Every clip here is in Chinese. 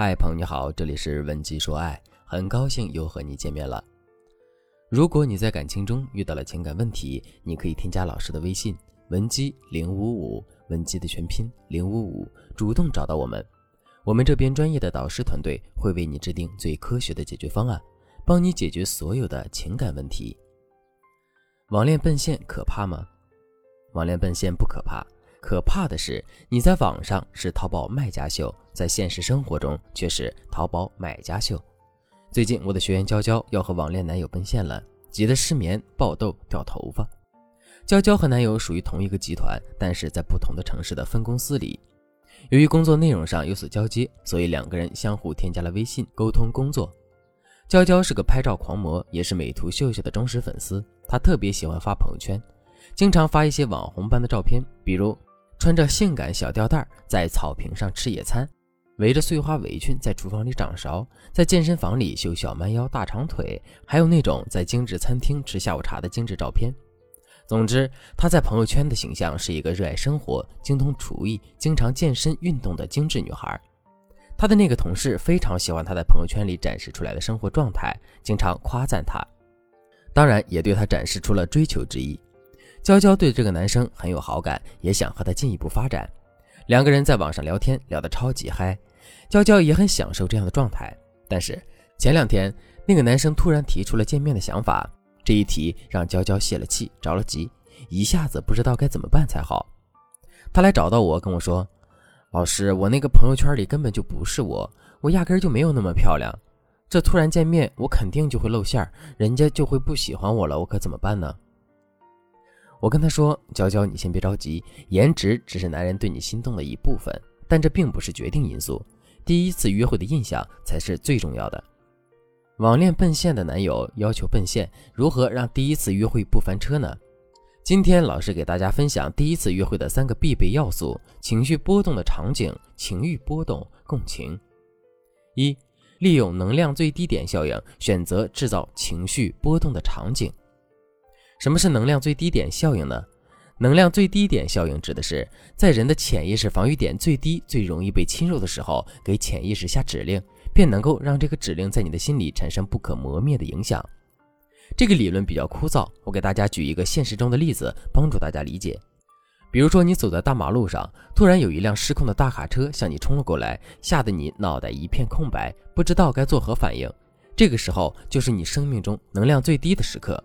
嗨，朋友你好，这里是文姬说爱，很高兴又和你见面了。如果你在感情中遇到了情感问题，你可以添加老师的微信文姬零五五，文姬的全拼零五五，主动找到我们，我们这边专业的导师团队会为你制定最科学的解决方案，帮你解决所有的情感问题。网恋奔现可怕吗？网恋奔现不可怕。可怕的是，你在网上是淘宝卖家秀，在现实生活中却是淘宝买家秀。最近，我的学员娇娇要和网恋男友奔现了，急得失眠、爆痘、掉头发。娇娇和男友属于同一个集团，但是在不同的城市的分公司里。由于工作内容上有所交接，所以两个人相互添加了微信沟通工作。娇娇是个拍照狂魔，也是美图秀秀的忠实粉丝，她特别喜欢发朋友圈，经常发一些网红般的照片，比如。穿着性感小吊带在草坪上吃野餐，围着碎花围裙在厨房里掌勺，在健身房里秀小蛮腰大长腿，还有那种在精致餐厅吃下午茶的精致照片。总之，她在朋友圈的形象是一个热爱生活、精通厨艺、经常健身运动的精致女孩。她的那个同事非常喜欢她在朋友圈里展示出来的生活状态，经常夸赞她，当然也对她展示出了追求之意。娇娇对这个男生很有好感，也想和他进一步发展。两个人在网上聊天，聊得超级嗨。娇娇也很享受这样的状态。但是前两天，那个男生突然提出了见面的想法，这一提让娇娇泄了气，着了急，一下子不知道该怎么办才好。他来找到我，跟我说：“老师，我那个朋友圈里根本就不是我，我压根就没有那么漂亮。这突然见面，我肯定就会露馅儿，人家就会不喜欢我了，我可怎么办呢？”我跟他说：“娇娇，你先别着急，颜值只是男人对你心动的一部分，但这并不是决定因素。第一次约会的印象才是最重要的。”网恋奔现的男友要求奔现，如何让第一次约会不翻车呢？今天老师给大家分享第一次约会的三个必备要素：情绪波动的场景、情欲波动、共情。一、利用能量最低点效应，选择制造情绪波动的场景。什么是能量最低点效应呢？能量最低点效应指的是在人的潜意识防御点最低、最容易被侵入的时候，给潜意识下指令，便能够让这个指令在你的心里产生不可磨灭的影响。这个理论比较枯燥，我给大家举一个现实中的例子，帮助大家理解。比如说，你走在大马路上，突然有一辆失控的大卡车向你冲了过来，吓得你脑袋一片空白，不知道该作何反应。这个时候就是你生命中能量最低的时刻。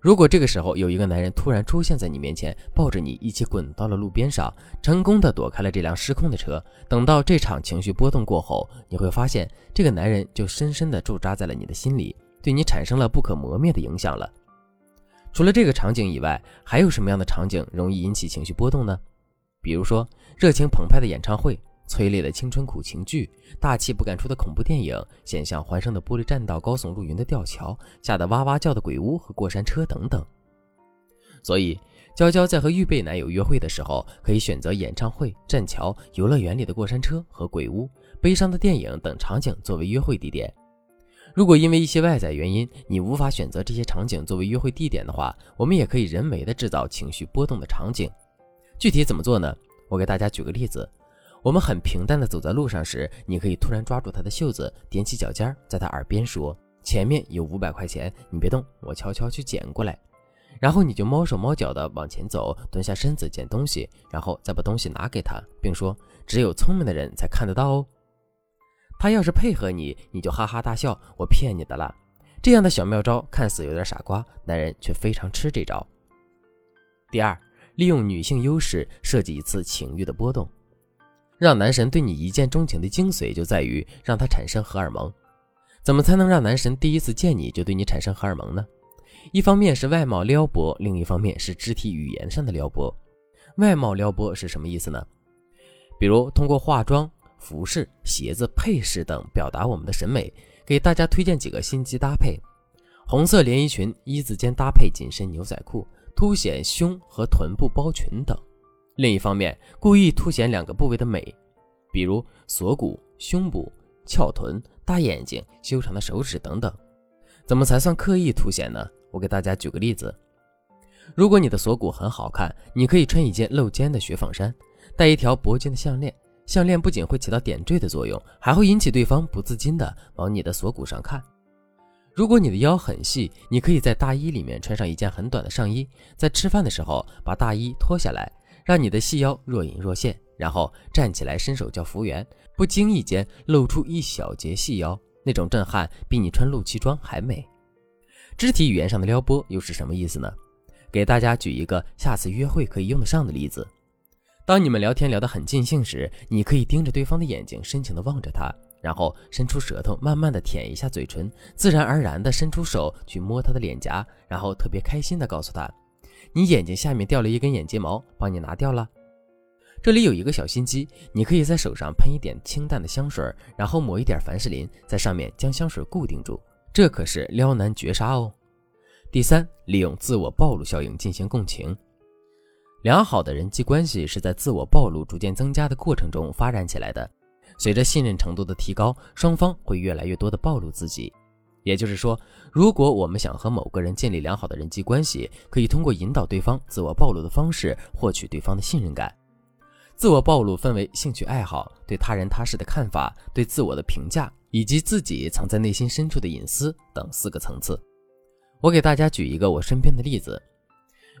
如果这个时候有一个男人突然出现在你面前，抱着你一起滚到了路边上，成功的躲开了这辆失控的车，等到这场情绪波动过后，你会发现这个男人就深深的驻扎在了你的心里，对你产生了不可磨灭的影响了。除了这个场景以外，还有什么样的场景容易引起情绪波动呢？比如说热情澎湃的演唱会。催泪的青春苦情剧，大气不敢出的恐怖电影，险象环生的玻璃栈道、高耸入云的吊桥，吓得哇哇叫的鬼屋和过山车等等。所以，娇娇在和预备男友约会的时候，可以选择演唱会、栈桥、游乐园里的过山车和鬼屋、悲伤的电影等场景作为约会地点。如果因为一些外在原因，你无法选择这些场景作为约会地点的话，我们也可以人为的制造情绪波动的场景。具体怎么做呢？我给大家举个例子。我们很平淡的走在路上时，你可以突然抓住他的袖子，踮起脚尖，在他耳边说：“前面有五百块钱，你别动，我悄悄去捡过来。”然后你就猫手猫脚的往前走，蹲下身子捡东西，然后再把东西拿给他，并说：“只有聪明的人才看得到哦。”他要是配合你，你就哈哈大笑，我骗你的啦。这样的小妙招看似有点傻瓜，男人却非常吃这招。第二，利用女性优势设计一次情欲的波动。让男神对你一见钟情的精髓就在于让他产生荷尔蒙。怎么才能让男神第一次见你就对你产生荷尔蒙呢？一方面是外貌撩拨，另一方面是肢体语言上的撩拨。外貌撩拨是什么意思呢？比如通过化妆、服饰、鞋子、配饰等表达我们的审美，给大家推荐几个心机搭配：红色连衣裙一字肩搭配紧身牛仔裤，凸显胸和臀部包裙等。另一方面，故意凸显两个部位的美，比如锁骨、胸部、翘臀、大眼睛、修长的手指等等。怎么才算刻意凸显呢？我给大家举个例子：如果你的锁骨很好看，你可以穿一件露肩的雪纺衫，戴一条铂金的项链，项链不仅会起到点缀的作用，还会引起对方不自禁的往你的锁骨上看。如果你的腰很细，你可以在大衣里面穿上一件很短的上衣，在吃饭的时候把大衣脱下来，让你的细腰若隐若现，然后站起来伸手叫服务员，不经意间露出一小截细腰，那种震撼比你穿露脐装还美。肢体语言上的撩拨又是什么意思呢？给大家举一个下次约会可以用得上的例子。当你们聊天聊得很尽兴时，你可以盯着对方的眼睛，深情地望着他，然后伸出舌头，慢慢地舔一下嘴唇，自然而然地伸出手去摸他的脸颊，然后特别开心地告诉他：“你眼睛下面掉了一根眼睫毛，帮你拿掉了。”这里有一个小心机，你可以在手上喷一点清淡的香水，然后抹一点凡士林在上面，将香水固定住，这可是撩男绝杀哦。第三，利用自我暴露效应进行共情。良好的人际关系是在自我暴露逐渐增加的过程中发展起来的。随着信任程度的提高，双方会越来越多的暴露自己。也就是说，如果我们想和某个人建立良好的人际关系，可以通过引导对方自我暴露的方式获取对方的信任感。自我暴露分为兴趣爱好、对他人他事的看法、对自我的评价，以及自己藏在内心深处的隐私等四个层次。我给大家举一个我身边的例子。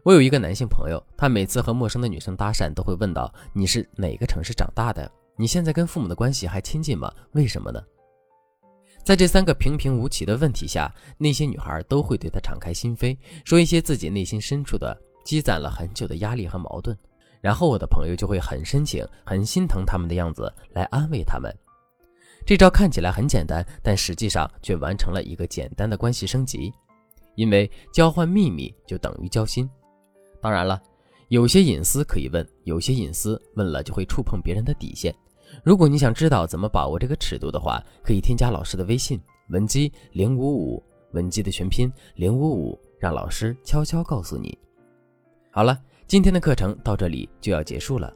我有一个男性朋友，他每次和陌生的女生搭讪，都会问到：“你是哪个城市长大的？你现在跟父母的关系还亲近吗？为什么呢？”在这三个平平无奇的问题下，那些女孩都会对他敞开心扉，说一些自己内心深处的积攒了很久的压力和矛盾，然后我的朋友就会很深情、很心疼他们的样子来安慰他们。这招看起来很简单，但实际上却完成了一个简单的关系升级，因为交换秘密就等于交心。当然了，有些隐私可以问，有些隐私问了就会触碰别人的底线。如果你想知道怎么把握这个尺度的话，可以添加老师的微信文姬零五五，文姬的全拼零五五，让老师悄悄告诉你。好了，今天的课程到这里就要结束了。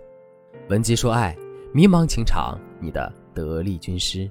文姬说爱，迷茫情场，你的得力军师。